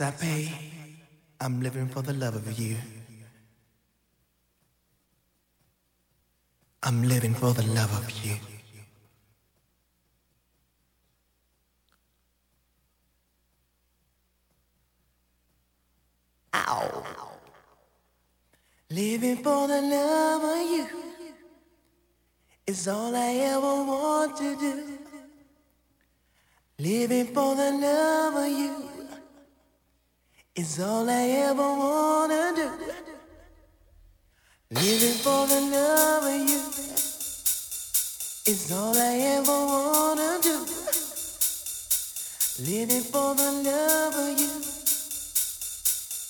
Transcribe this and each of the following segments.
price I pay, I'm living for the love of you. I'm living for the love of you. Ow. Living for the love of you is all I ever want to do. Living for the love of you it's all I ever wanna do. Living for the love of you. It's all I ever wanna do. Living for the love of you.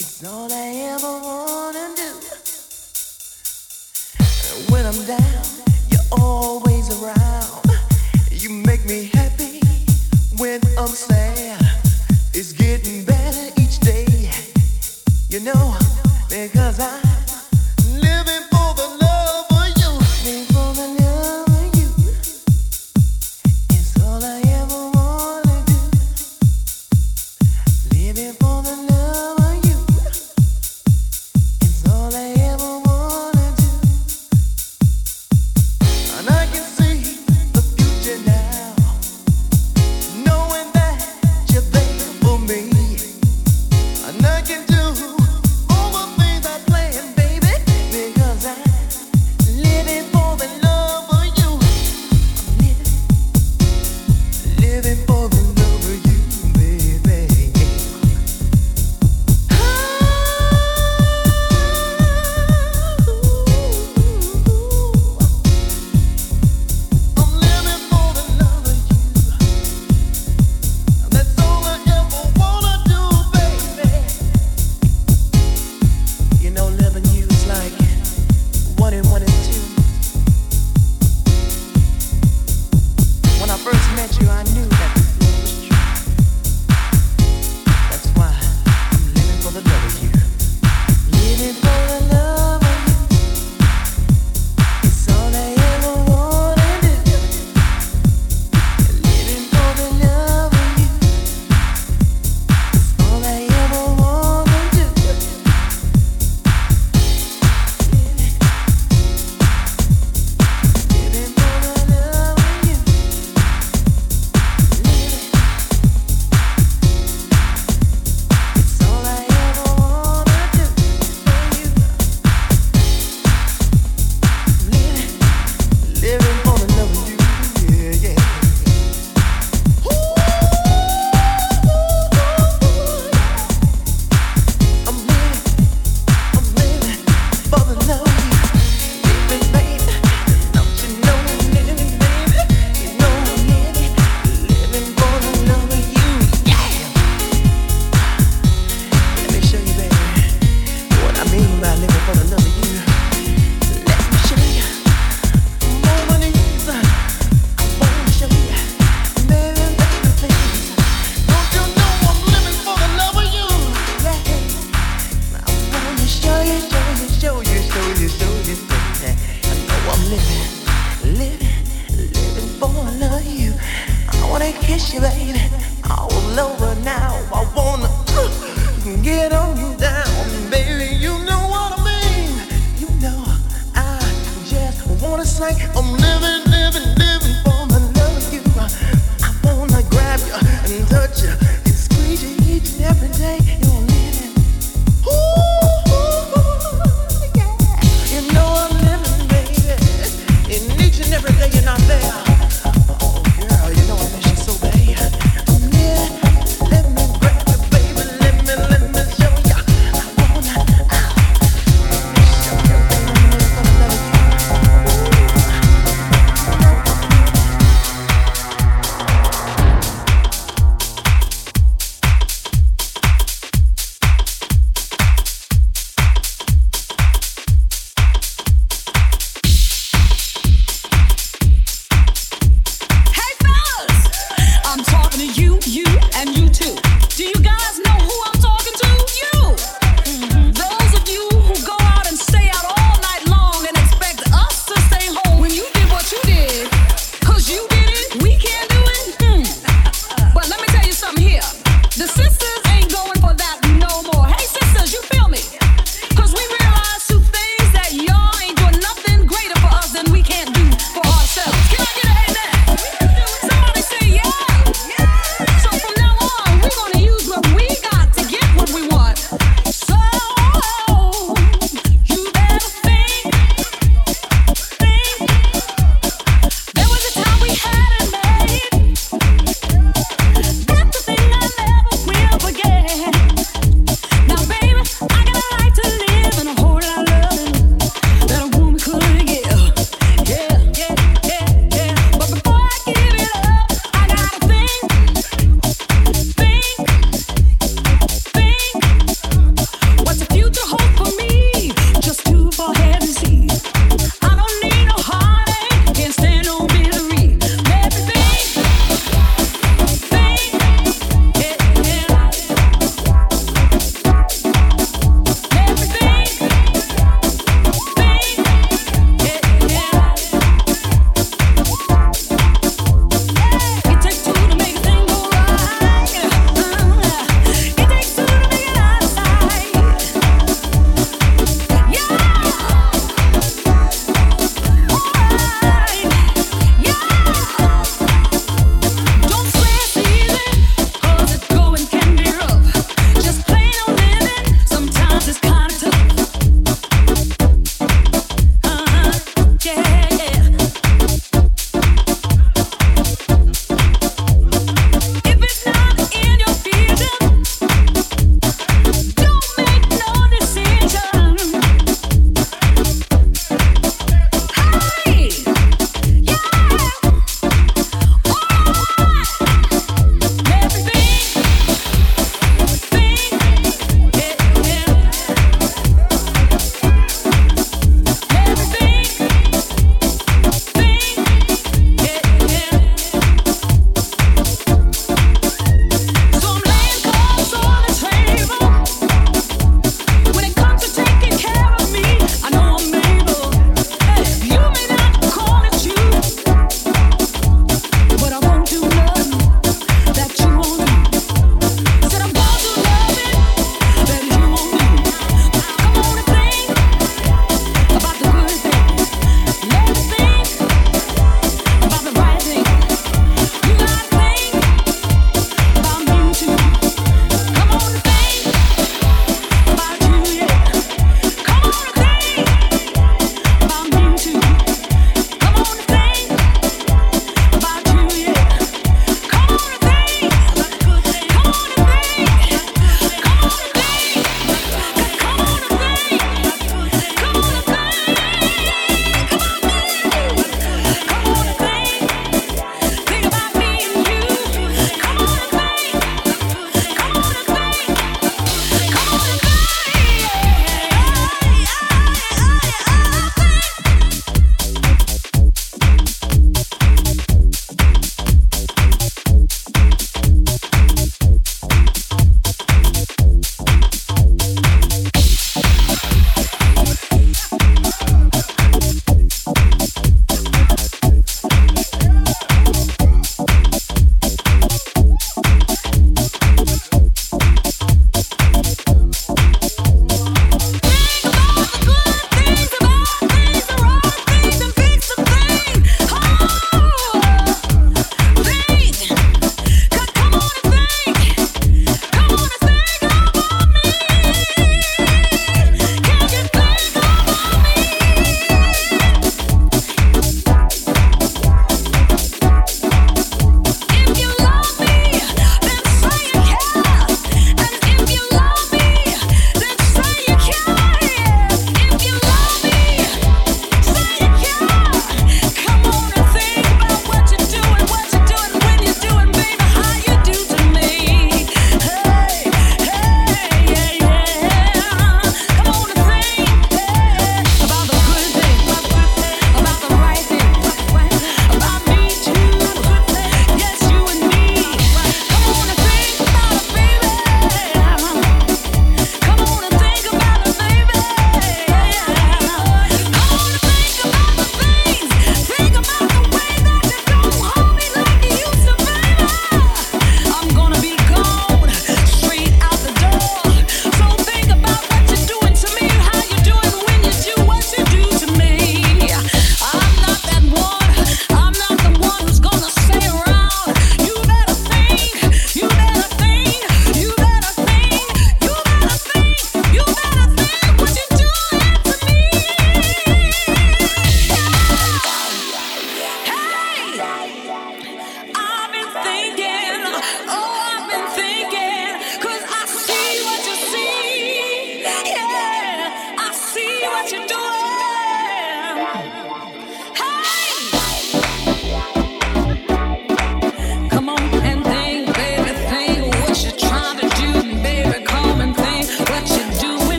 It's all I ever wanna do. When I'm down, you're always around. You make me happy when I'm sad. It's getting better. You know, because I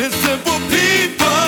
innocent people.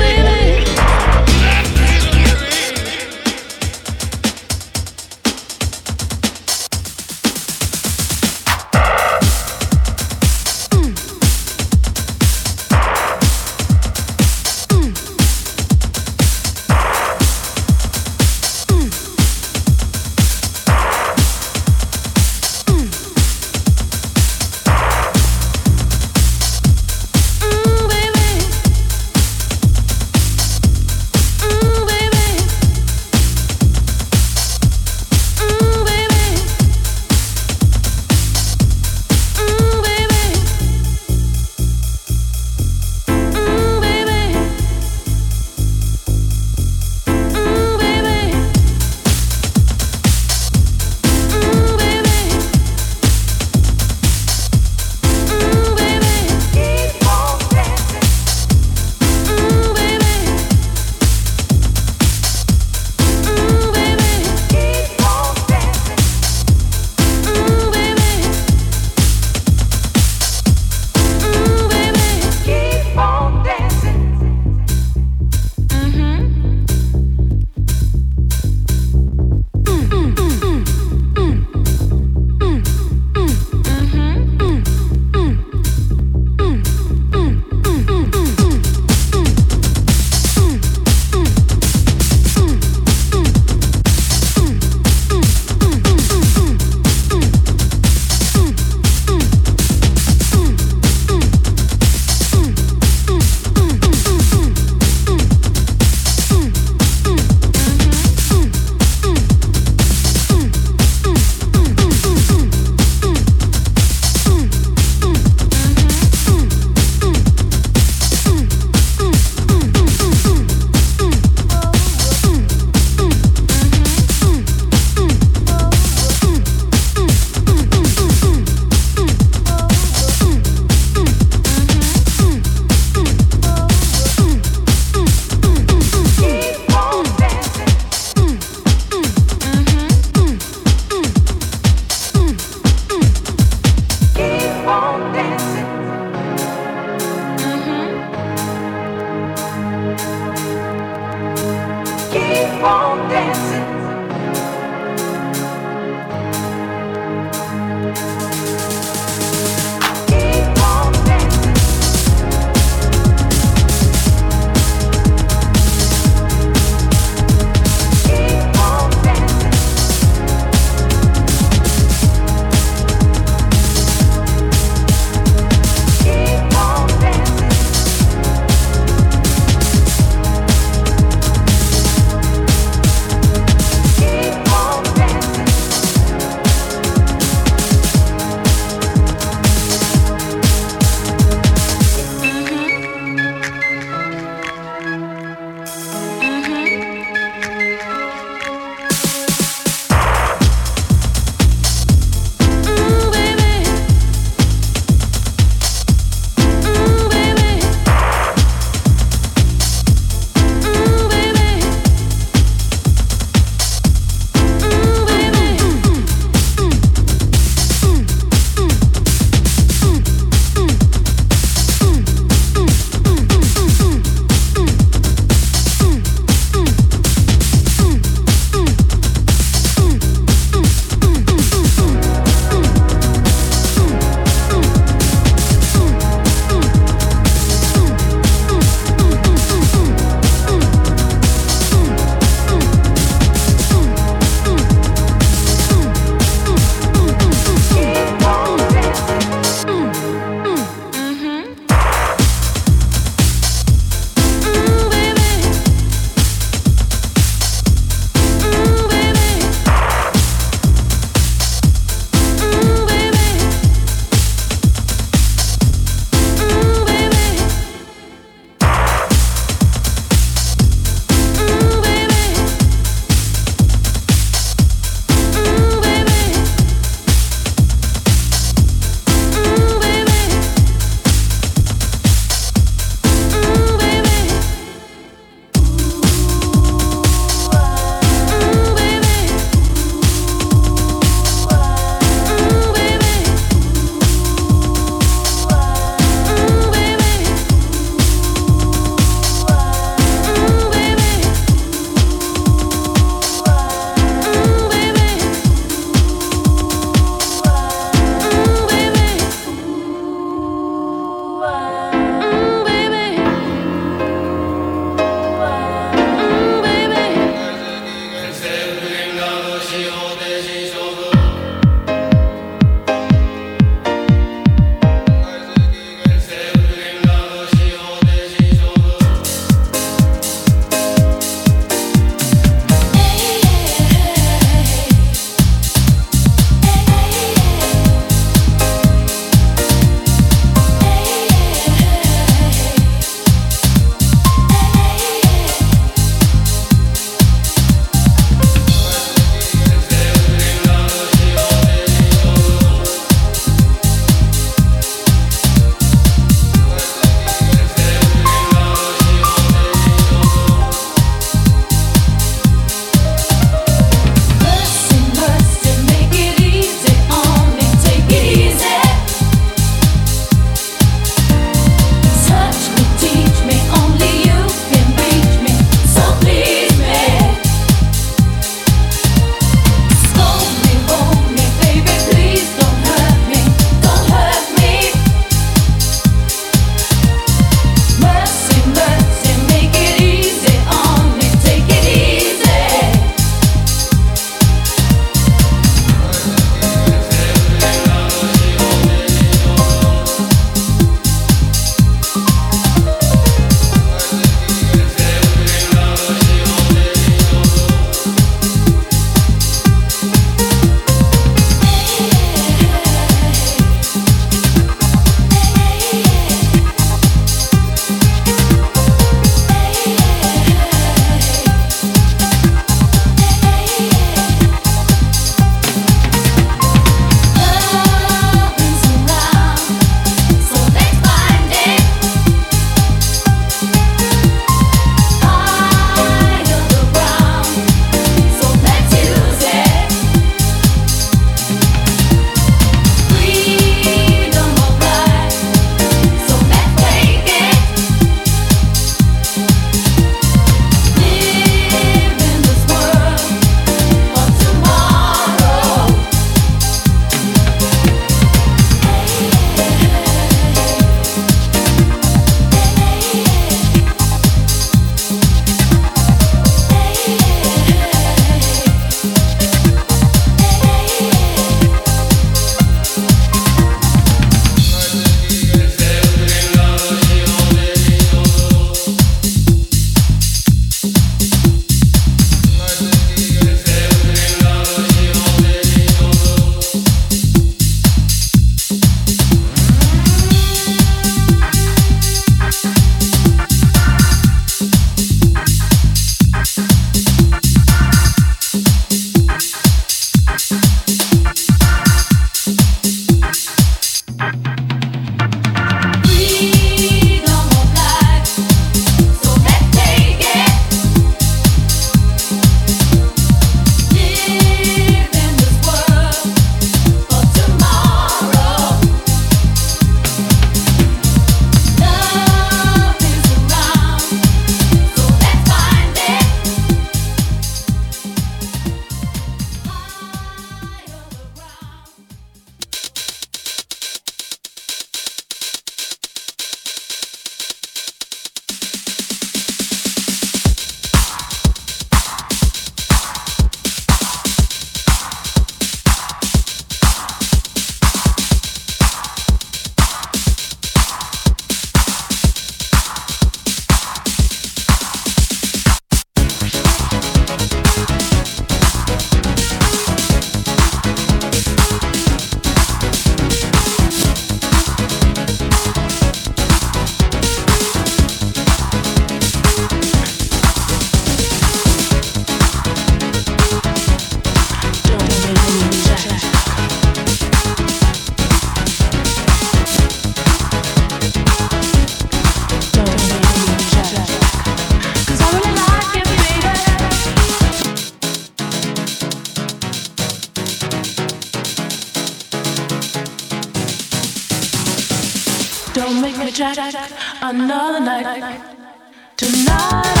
Tonight.